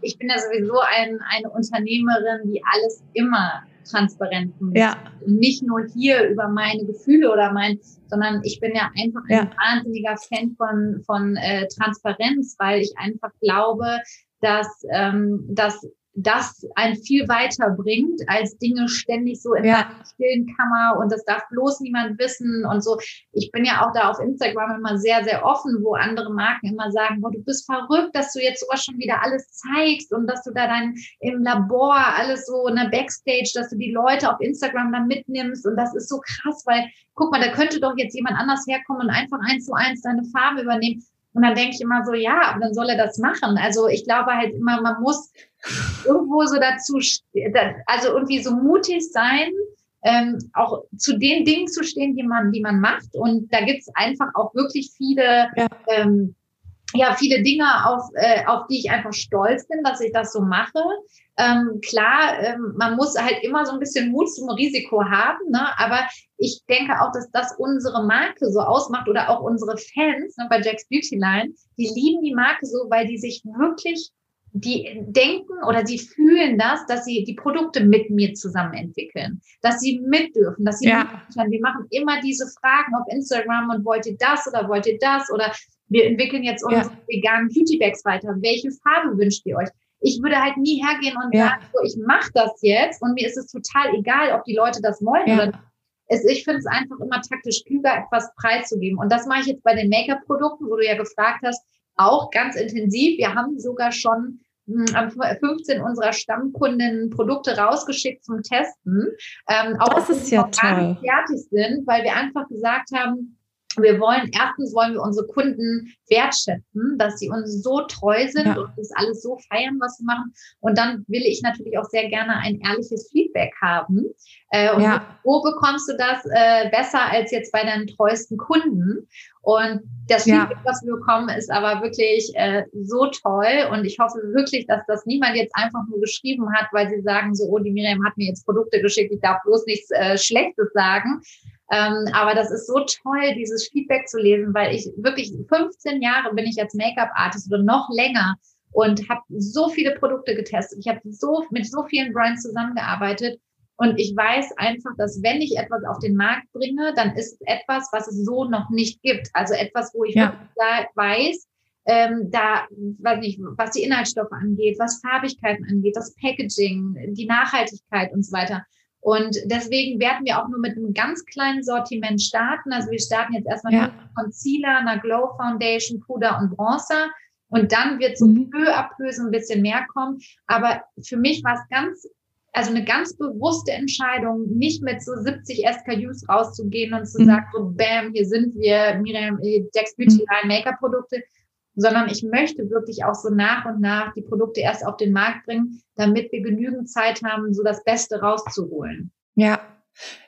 ich bin ja sowieso ein, eine Unternehmerin, die alles immer transparent ja. nicht nur hier über meine Gefühle oder mein, sondern ich bin ja einfach ein ja. wahnsinniger Fan von, von äh, Transparenz, weil ich einfach glaube, dass, ähm, dass das ein viel weiter bringt, als Dinge ständig so in ja. einer stillen Kammer und das darf bloß niemand wissen und so. Ich bin ja auch da auf Instagram immer sehr, sehr offen, wo andere Marken immer sagen, boah, du bist verrückt, dass du jetzt sowas schon wieder alles zeigst und dass du da dann im Labor alles so in der Backstage, dass du die Leute auf Instagram dann mitnimmst und das ist so krass, weil guck mal, da könnte doch jetzt jemand anders herkommen und einfach eins zu eins deine Farbe übernehmen. Und dann denke ich immer so, ja, dann soll er das machen. Also ich glaube halt immer, man muss irgendwo so dazu, also irgendwie so mutig sein, ähm, auch zu den Dingen zu stehen, die man, die man macht. Und da gibt's einfach auch wirklich viele, ja. ähm, ja, viele Dinge, auf, äh, auf die ich einfach stolz bin, dass ich das so mache. Ähm, klar, ähm, man muss halt immer so ein bisschen Mut zum Risiko haben, ne? aber ich denke auch, dass das unsere Marke so ausmacht oder auch unsere Fans ne, bei Jack's Beauty Line, die lieben die Marke so, weil die sich wirklich die denken oder sie fühlen das, dass sie die Produkte mit mir zusammen entwickeln, dass sie mit dürfen, dass sie ja. mit Wir machen immer diese Fragen auf Instagram und wollt ihr das oder wollt ihr das oder wir entwickeln jetzt unsere ja. veganen Beauty Bags weiter. Welche Farbe wünscht ihr euch? Ich würde halt nie hergehen und ja. sagen, so, ich mache das jetzt und mir ist es total egal, ob die Leute das wollen ja. oder nicht. Es, ich finde es einfach immer taktisch klüger, etwas preiszugeben. Und das mache ich jetzt bei den Make-up-Produkten, wo du ja gefragt hast, auch ganz intensiv. Wir haben sogar schon hm, am 15 unserer Stammkunden Produkte rausgeschickt zum Testen. Ähm, auch das ist ja toll. fertig sind, weil wir einfach gesagt haben, wir wollen, erstens wollen wir unsere Kunden wertschätzen, dass sie uns so treu sind ja. und das alles so feiern, was sie machen. Und dann will ich natürlich auch sehr gerne ein ehrliches Feedback haben. Äh, und ja. wo bekommst du das äh, besser als jetzt bei deinen treuesten Kunden? Und das Feedback, ja. was wir bekommen, ist aber wirklich äh, so toll. Und ich hoffe wirklich, dass das niemand jetzt einfach nur geschrieben hat, weil sie sagen so, oh, die Miriam hat mir jetzt Produkte geschickt, ich darf bloß nichts äh, Schlechtes sagen. Ähm, aber das ist so toll, dieses Feedback zu lesen, weil ich wirklich 15 Jahre bin ich jetzt Make-up-Artist oder noch länger und habe so viele Produkte getestet. Ich habe so mit so vielen Brands zusammengearbeitet und ich weiß einfach, dass wenn ich etwas auf den Markt bringe, dann ist es etwas, was es so noch nicht gibt. Also etwas, wo ich ja. weiß, ähm, da, weiß nicht, was die Inhaltsstoffe angeht, was Farbigkeiten angeht, das Packaging, die Nachhaltigkeit und so weiter. Und deswegen werden wir auch nur mit einem ganz kleinen Sortiment starten. Also wir starten jetzt erstmal ja. mit Concealer, einer Glow Foundation, Puder und Bronzer. Und dann wird so mhm. peu à peu so ein bisschen mehr kommen. Aber für mich war es ganz, also eine ganz bewusste Entscheidung, nicht mit so 70 SKUs rauszugehen und zu mhm. sagen, so bam, hier sind wir, Miriam, Dex Beauty mhm. Line Make-up-Produkte, sondern ich möchte wirklich auch so nach und nach die Produkte erst auf den Markt bringen, damit wir genügend Zeit haben, so das Beste rauszuholen. Ja,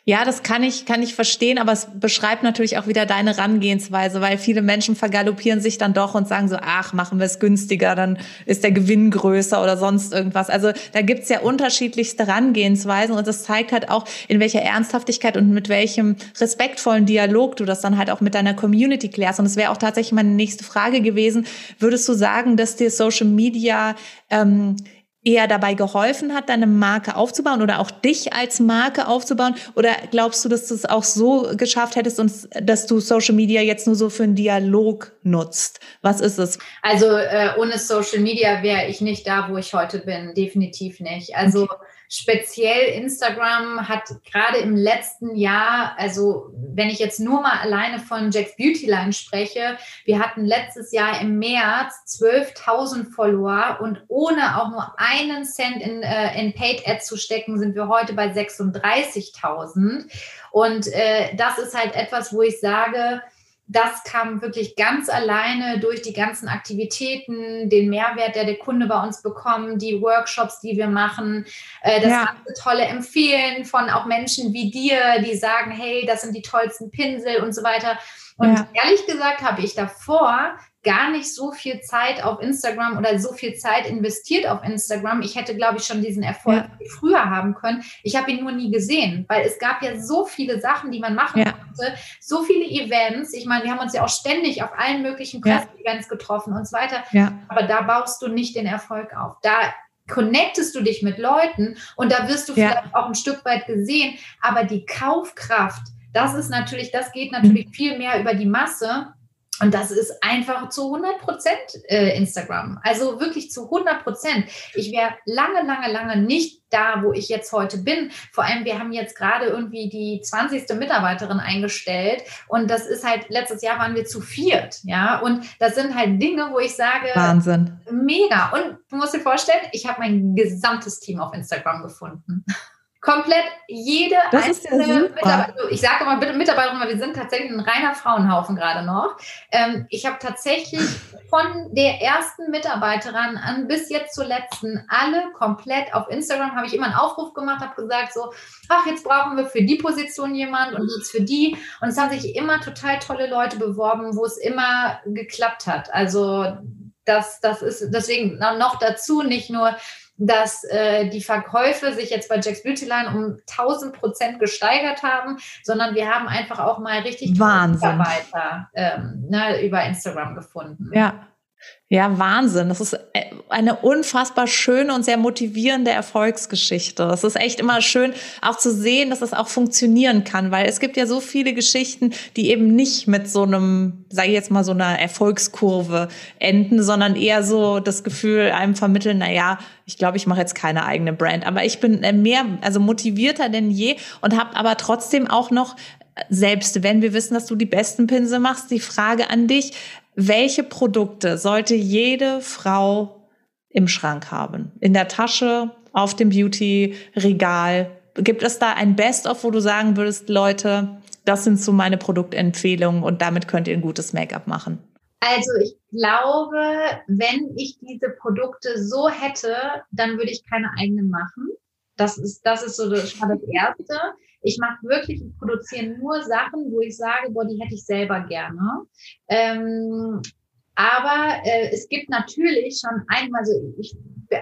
ja, das kann ich, kann ich verstehen, aber es beschreibt natürlich auch wieder deine Herangehensweise, weil viele Menschen vergaloppieren sich dann doch und sagen so, ach, machen wir es günstiger, dann ist der Gewinn größer oder sonst irgendwas. Also da gibt's ja unterschiedlichste Herangehensweisen und das zeigt halt auch, in welcher Ernsthaftigkeit und mit welchem respektvollen Dialog du das dann halt auch mit deiner Community klärst. Und es wäre auch tatsächlich meine nächste Frage gewesen, würdest du sagen, dass dir Social Media ähm, eher dabei geholfen hat, deine Marke aufzubauen oder auch dich als Marke aufzubauen? Oder glaubst du, dass du es auch so geschafft hättest und dass du Social Media jetzt nur so für einen Dialog nutzt? Was ist es? Also äh, ohne Social Media wäre ich nicht da, wo ich heute bin. Definitiv nicht. Also okay speziell Instagram hat gerade im letzten Jahr, also wenn ich jetzt nur mal alleine von Jack's Beauty Line spreche, wir hatten letztes Jahr im März 12.000 Follower und ohne auch nur einen Cent in, äh, in Paid Ads zu stecken, sind wir heute bei 36.000. Und äh, das ist halt etwas, wo ich sage, das kam wirklich ganz alleine durch die ganzen Aktivitäten, den Mehrwert, der der Kunde bei uns bekommt, die Workshops, die wir machen, äh, das ja. ganze tolle Empfehlen von auch Menschen wie dir, die sagen, hey, das sind die tollsten Pinsel und so weiter. Und ja. ehrlich gesagt habe ich davor gar nicht so viel Zeit auf Instagram oder so viel Zeit investiert auf Instagram. Ich hätte, glaube ich, schon diesen Erfolg ja. früher haben können. Ich habe ihn nur nie gesehen, weil es gab ja so viele Sachen, die man machen ja. konnte, so viele Events. Ich meine, wir haben uns ja auch ständig auf allen möglichen Presse-Events getroffen und so weiter. Ja. Aber da baust du nicht den Erfolg auf. Da connectest du dich mit Leuten und da wirst du vielleicht auch ein Stück weit gesehen. Aber die Kaufkraft, das ist natürlich, das geht natürlich mhm. viel mehr über die Masse und das ist einfach zu 100 Prozent äh, Instagram. Also wirklich zu 100 Prozent. Ich wäre lange, lange, lange nicht da, wo ich jetzt heute bin. Vor allem, wir haben jetzt gerade irgendwie die 20. Mitarbeiterin eingestellt. Und das ist halt, letztes Jahr waren wir zu viert. Ja, und das sind halt Dinge, wo ich sage, Wahnsinn. Mega. Und du musst dir vorstellen, ich habe mein gesamtes Team auf Instagram gefunden. Komplett jede das einzelne ja Mitarbeiter, ich sage immer bitte Mitarbeiterin, weil wir sind tatsächlich ein reiner Frauenhaufen gerade noch. Ähm, ich habe tatsächlich von der ersten Mitarbeiterin an bis jetzt zur letzten alle komplett auf Instagram habe ich immer einen Aufruf gemacht, habe gesagt so, ach jetzt brauchen wir für die Position jemand und jetzt für die und es haben sich immer total tolle Leute beworben, wo es immer geklappt hat. Also das, das ist deswegen noch dazu nicht nur dass äh, die Verkäufe sich jetzt bei Jack's Beautyline um 1000 Prozent gesteigert haben, sondern wir haben einfach auch mal richtig Mitarbeiter ähm, ne, über Instagram gefunden. Ja. Ja, Wahnsinn. Das ist äh, eine unfassbar schöne und sehr motivierende Erfolgsgeschichte. Es ist echt immer schön, auch zu sehen, dass es auch funktionieren kann, weil es gibt ja so viele Geschichten, die eben nicht mit so einem, sage ich jetzt mal, so einer Erfolgskurve enden, sondern eher so das Gefühl einem vermitteln, na ja, ich glaube, ich mache jetzt keine eigene Brand, aber ich bin äh, mehr, also motivierter denn je und habe aber trotzdem auch noch selbst wenn wir wissen, dass du die besten Pinsel machst, die Frage an dich, welche Produkte sollte jede Frau im Schrank haben? In der Tasche, auf dem Beauty-Regal? Gibt es da ein Best-of, wo du sagen würdest, Leute, das sind so meine Produktempfehlungen und damit könnt ihr ein gutes Make-up machen? Also ich glaube, wenn ich diese Produkte so hätte, dann würde ich keine eigenen machen. Das ist, das ist so das, das Erste. Ich mache wirklich, ich produziere nur Sachen, wo ich sage, boah, die hätte ich selber gerne. Ähm, aber äh, es gibt natürlich schon einmal, also ich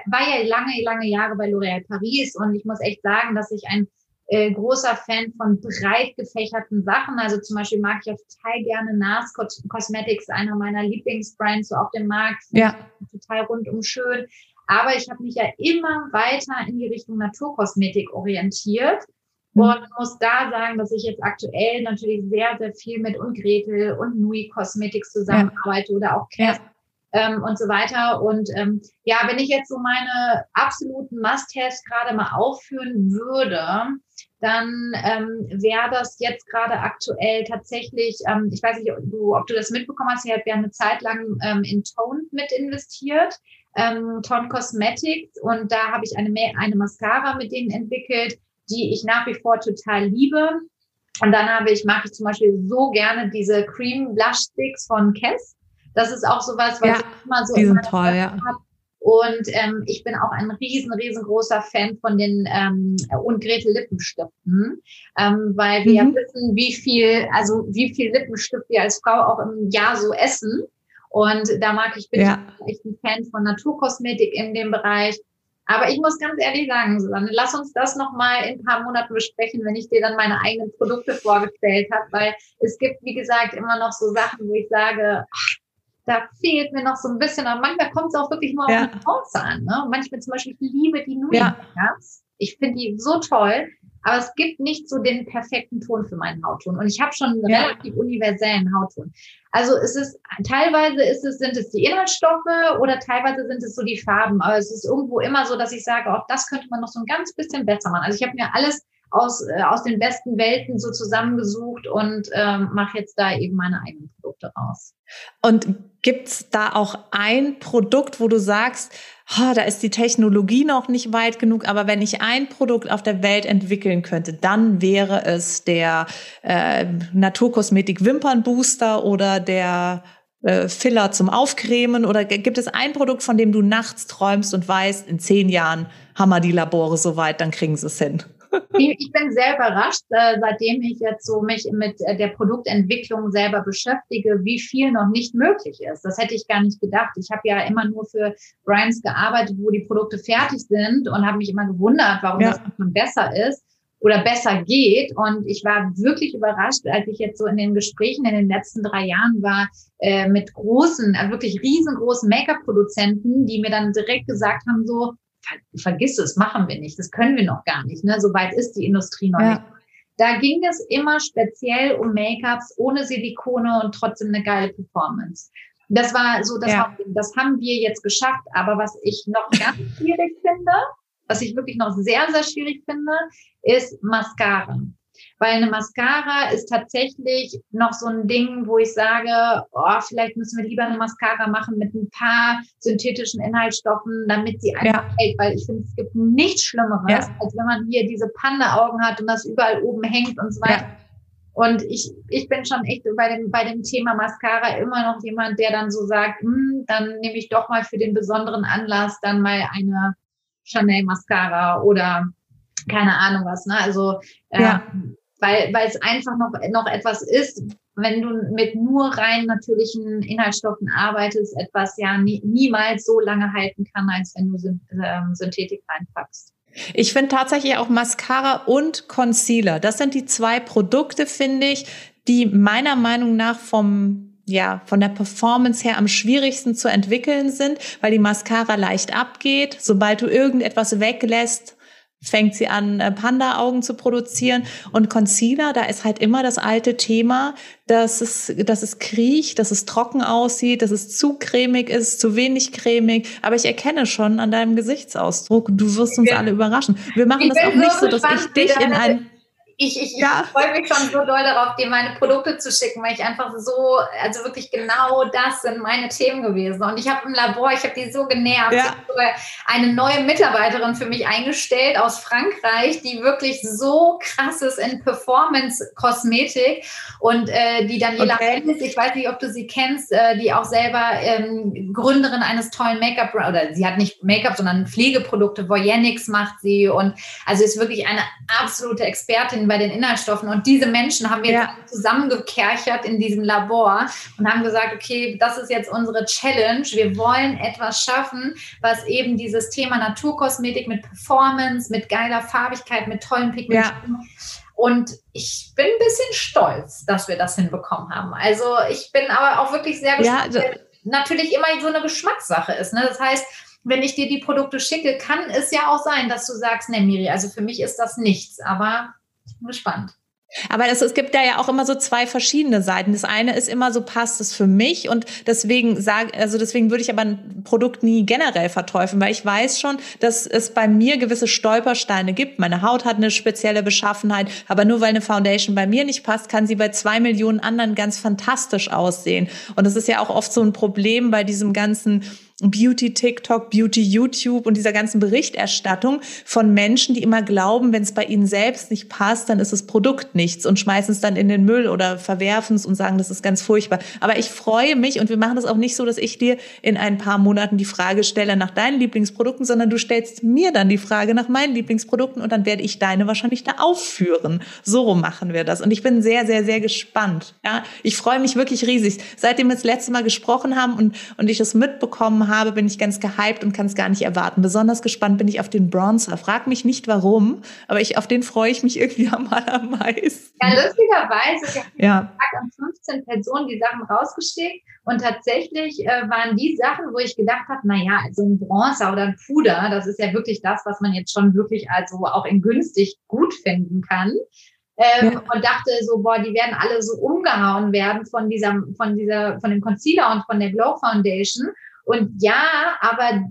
war ja lange, lange Jahre bei L'Oréal Paris und ich muss echt sagen, dass ich ein äh, großer Fan von breit gefächerten Sachen. Also zum Beispiel mag ich auch total gerne NARS Cosmetics, einer meiner Lieblingsbrands so auf dem Markt. Ja. Total rundum schön. Aber ich habe mich ja immer weiter in die Richtung Naturkosmetik orientiert. Und muss da sagen, dass ich jetzt aktuell natürlich sehr, sehr viel mit und Gretel und Nui Cosmetics zusammenarbeite ja. oder auch Cass ja. ähm, und so weiter. Und ähm, ja, wenn ich jetzt so meine absoluten Must-Haves gerade mal aufführen würde, dann ähm, wäre das jetzt gerade aktuell tatsächlich, ähm, ich weiß nicht, ob du, ob du das mitbekommen hast, ich habe ja eine Zeit lang ähm, in Tone mit investiert, ähm, Tone Cosmetics und da habe ich eine, eine Mascara mit denen entwickelt, die ich nach wie vor total liebe. Und dann habe ich, mache ich zum Beispiel so gerne diese Cream Blush Sticks von Kess. Das ist auch sowas, was ja, ich immer so die sind toll, ja. Und ähm, ich bin auch ein riesen, riesengroßer Fan von den ähm, und Gretel Lippenstiften, ähm, weil wir mhm. wissen, wie viel, also wie viel Lippenstift wir als Frau auch im Jahr so essen. Und da mag ich bin ja. echt ein Fan von Naturkosmetik in dem Bereich. Aber ich muss ganz ehrlich sagen, Susanne, lass uns das nochmal in ein paar Monaten besprechen, wenn ich dir dann meine eigenen Produkte vorgestellt habe, weil es gibt, wie gesagt, immer noch so Sachen, wo ich sage, ach, da fehlt mir noch so ein bisschen. Aber manchmal kommt es auch wirklich nur ja. auf die Chance an. Ne? manchmal zum Beispiel, ich liebe die Nui. Ja. Ich finde die so toll. Aber es gibt nicht so den perfekten Ton für meinen Hautton. Und ich habe schon einen ja. relativ universellen Hautton. Also es ist, teilweise ist es, sind es die Inhaltsstoffe oder teilweise sind es so die Farben. Aber es ist irgendwo immer so, dass ich sage, auch das könnte man noch so ein ganz bisschen besser machen. Also ich habe mir alles aus, äh, aus den besten Welten so zusammengesucht und ähm, mache jetzt da eben meine eigenen Produkte raus. Und gibt's da auch ein Produkt, wo du sagst, oh, da ist die Technologie noch nicht weit genug, aber wenn ich ein Produkt auf der Welt entwickeln könnte, dann wäre es der äh, Naturkosmetik Wimpernbooster oder der äh, Filler zum Aufcremen oder gibt es ein Produkt, von dem du nachts träumst und weißt, in zehn Jahren haben wir die Labore soweit, dann kriegen sie es hin? Ich bin sehr überrascht, äh, seitdem ich jetzt so mich mit äh, der Produktentwicklung selber beschäftige, wie viel noch nicht möglich ist. Das hätte ich gar nicht gedacht. Ich habe ja immer nur für Brands gearbeitet, wo die Produkte fertig sind und habe mich immer gewundert, warum ja. das schon besser ist oder besser geht. Und ich war wirklich überrascht, als ich jetzt so in den Gesprächen in den letzten drei Jahren war, äh, mit großen, äh, wirklich riesengroßen Make-up-Produzenten, die mir dann direkt gesagt haben, so, vergiss es, machen wir nicht, das können wir noch gar nicht. Ne? So weit ist die Industrie noch ja. nicht. Da ging es immer speziell um Make-ups ohne Silikone und trotzdem eine geile Performance. Das war so das ja. Das haben wir jetzt geschafft. Aber was ich noch <laughs> ganz schwierig finde, was ich wirklich noch sehr, sehr schwierig finde, ist Mascara. Weil eine Mascara ist tatsächlich noch so ein Ding, wo ich sage, oh, vielleicht müssen wir lieber eine Mascara machen mit ein paar synthetischen Inhaltsstoffen, damit sie einfach ja. hält. Weil ich finde, es gibt nichts Schlimmeres, ja. als wenn man hier diese Panda-Augen hat und das überall oben hängt und so weiter. Ja. Und ich, ich bin schon echt bei dem, bei dem Thema Mascara immer noch jemand, der dann so sagt, hm, dann nehme ich doch mal für den besonderen Anlass dann mal eine Chanel Mascara oder keine Ahnung was. Ne? Also ja. Weil, weil es einfach noch, noch etwas ist, wenn du mit nur rein natürlichen Inhaltsstoffen arbeitest, etwas ja nie, niemals so lange halten kann, als wenn du ähm, Synthetik reinpackst. Ich finde tatsächlich auch Mascara und Concealer. Das sind die zwei Produkte, finde ich, die meiner Meinung nach vom ja, von der Performance her am schwierigsten zu entwickeln sind, weil die Mascara leicht abgeht. Sobald du irgendetwas weglässt, fängt sie an, äh, Panda-Augen zu produzieren. Und Concealer, da ist halt immer das alte Thema, dass es, dass es kriecht, dass es trocken aussieht, dass es zu cremig ist, zu wenig cremig. Aber ich erkenne schon an deinem Gesichtsausdruck, du wirst uns alle überraschen. Wir machen das auch nicht so, dass ich dich in ein ich, ich, ja. ich freue mich schon so doll darauf, dir meine Produkte zu schicken, weil ich einfach so, also wirklich genau das sind meine Themen gewesen. Und ich habe im Labor, ich habe die so genervt. Ja. Eine neue Mitarbeiterin für mich eingestellt aus Frankreich, die wirklich so krass ist in Performance-Kosmetik und äh, die Daniela okay. Hennis, ich weiß nicht, ob du sie kennst, äh, die auch selber ähm, Gründerin eines tollen Make-up, oder sie hat nicht Make-up, sondern Pflegeprodukte, Voyenics macht sie und also ist wirklich eine absolute Expertin bei den Inhaltsstoffen. Und diese Menschen haben wir ja. zusammengekerchert in diesem Labor und haben gesagt, okay, das ist jetzt unsere Challenge. Wir wollen etwas schaffen, was eben dieses Thema Naturkosmetik mit Performance, mit geiler Farbigkeit, mit tollen Pigmenten. Ja. Und ich bin ein bisschen stolz, dass wir das hinbekommen haben. Also ich bin aber auch wirklich sehr gespannt, ja, also natürlich immer so eine Geschmackssache ist. Ne? Das heißt, wenn ich dir die Produkte schicke, kann es ja auch sein, dass du sagst, ne Miri, also für mich ist das nichts. Aber ich bin gespannt. Aber es, es gibt da ja auch immer so zwei verschiedene Seiten. Das eine ist immer so, passt es für mich? Und deswegen sage, also deswegen würde ich aber ein Produkt nie generell verteufeln, weil ich weiß schon, dass es bei mir gewisse Stolpersteine gibt. Meine Haut hat eine spezielle Beschaffenheit, aber nur weil eine Foundation bei mir nicht passt, kann sie bei zwei Millionen anderen ganz fantastisch aussehen. Und das ist ja auch oft so ein Problem bei diesem ganzen Beauty TikTok, Beauty YouTube und dieser ganzen Berichterstattung von Menschen, die immer glauben, wenn es bei ihnen selbst nicht passt, dann ist das Produkt nichts und schmeißen es dann in den Müll oder verwerfen es und sagen, das ist ganz furchtbar. Aber ich freue mich und wir machen das auch nicht so, dass ich dir in ein paar Monaten die Frage stelle nach deinen Lieblingsprodukten, sondern du stellst mir dann die Frage nach meinen Lieblingsprodukten und dann werde ich deine wahrscheinlich da aufführen. So machen wir das und ich bin sehr, sehr, sehr gespannt. Ja, ich freue mich wirklich riesig. Seitdem wir das letzte Mal gesprochen haben und, und ich es mitbekommen habe, habe, bin ich ganz gehypt und kann es gar nicht erwarten. Besonders gespannt bin ich auf den Bronzer. Frag mich nicht warum, aber ich, auf den freue ich mich irgendwie <laughs> am allermeisten. Ja, lustigerweise, ich habe ja. an 15 Personen die Sachen rausgeschickt und tatsächlich äh, waren die Sachen, wo ich gedacht habe, naja, also ein Bronzer oder ein Puder, das ist ja wirklich das, was man jetzt schon wirklich also auch in günstig gut finden kann. Ähm, ja. und dachte so, boah, die werden alle so umgehauen werden von dieser, von dieser, von dem Concealer und von der Glow Foundation. Und ja, aber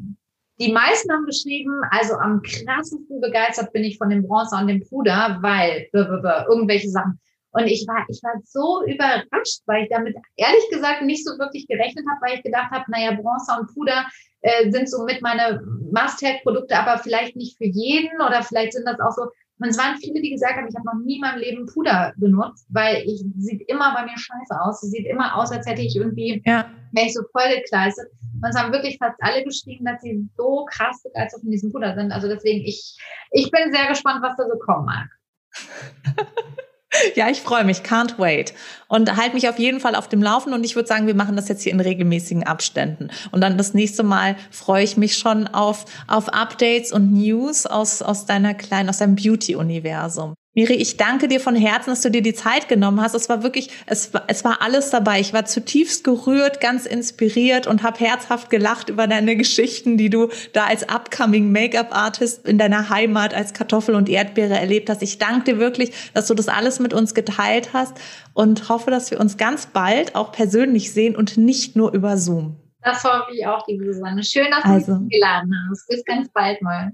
die meisten haben geschrieben, also am krassesten begeistert bin ich von dem Bronzer und dem Puder, weil irgendwelche Sachen. Und ich war, ich war so überrascht, weil ich damit ehrlich gesagt nicht so wirklich gerechnet habe, weil ich gedacht habe, naja, Bronzer und Puder äh, sind so mit meine Must-Have-Produkte, aber vielleicht nicht für jeden oder vielleicht sind das auch so und es waren viele, die gesagt haben, ich habe noch nie in meinem Leben Puder benutzt, weil ich sieht immer bei mir scheiße aus. Sie sieht immer aus, als hätte ich irgendwie, ja. wäre ich so voll gekleistert. Und es haben wirklich fast alle geschrieben, dass sie so krass begeistert von diesem Puder sind. Also deswegen, ich, ich bin sehr gespannt, was da so kommen mag. <laughs> <laughs> Ja, ich freue mich, can't wait. Und halte mich auf jeden Fall auf dem Laufen und ich würde sagen, wir machen das jetzt hier in regelmäßigen Abständen. Und dann das nächste Mal freue ich mich schon auf, auf Updates und News aus, aus deiner kleinen, aus deinem Beauty-Universum. Miri, ich danke dir von Herzen, dass du dir die Zeit genommen hast. Es war wirklich, es war, es war alles dabei. Ich war zutiefst gerührt, ganz inspiriert und habe herzhaft gelacht über deine Geschichten, die du da als upcoming Make-up-Artist in deiner Heimat als Kartoffel und Erdbeere erlebt hast. Ich danke dir wirklich, dass du das alles mit uns geteilt hast und hoffe, dass wir uns ganz bald auch persönlich sehen und nicht nur über Zoom. Das hoffe ich auch, liebe Susanne. Schön, dass also. du mich geladen hast. Bis ganz bald mal.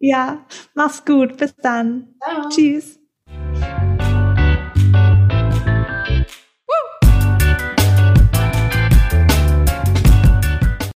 Ja, mach's gut. Bis dann. Ciao. Tschüss.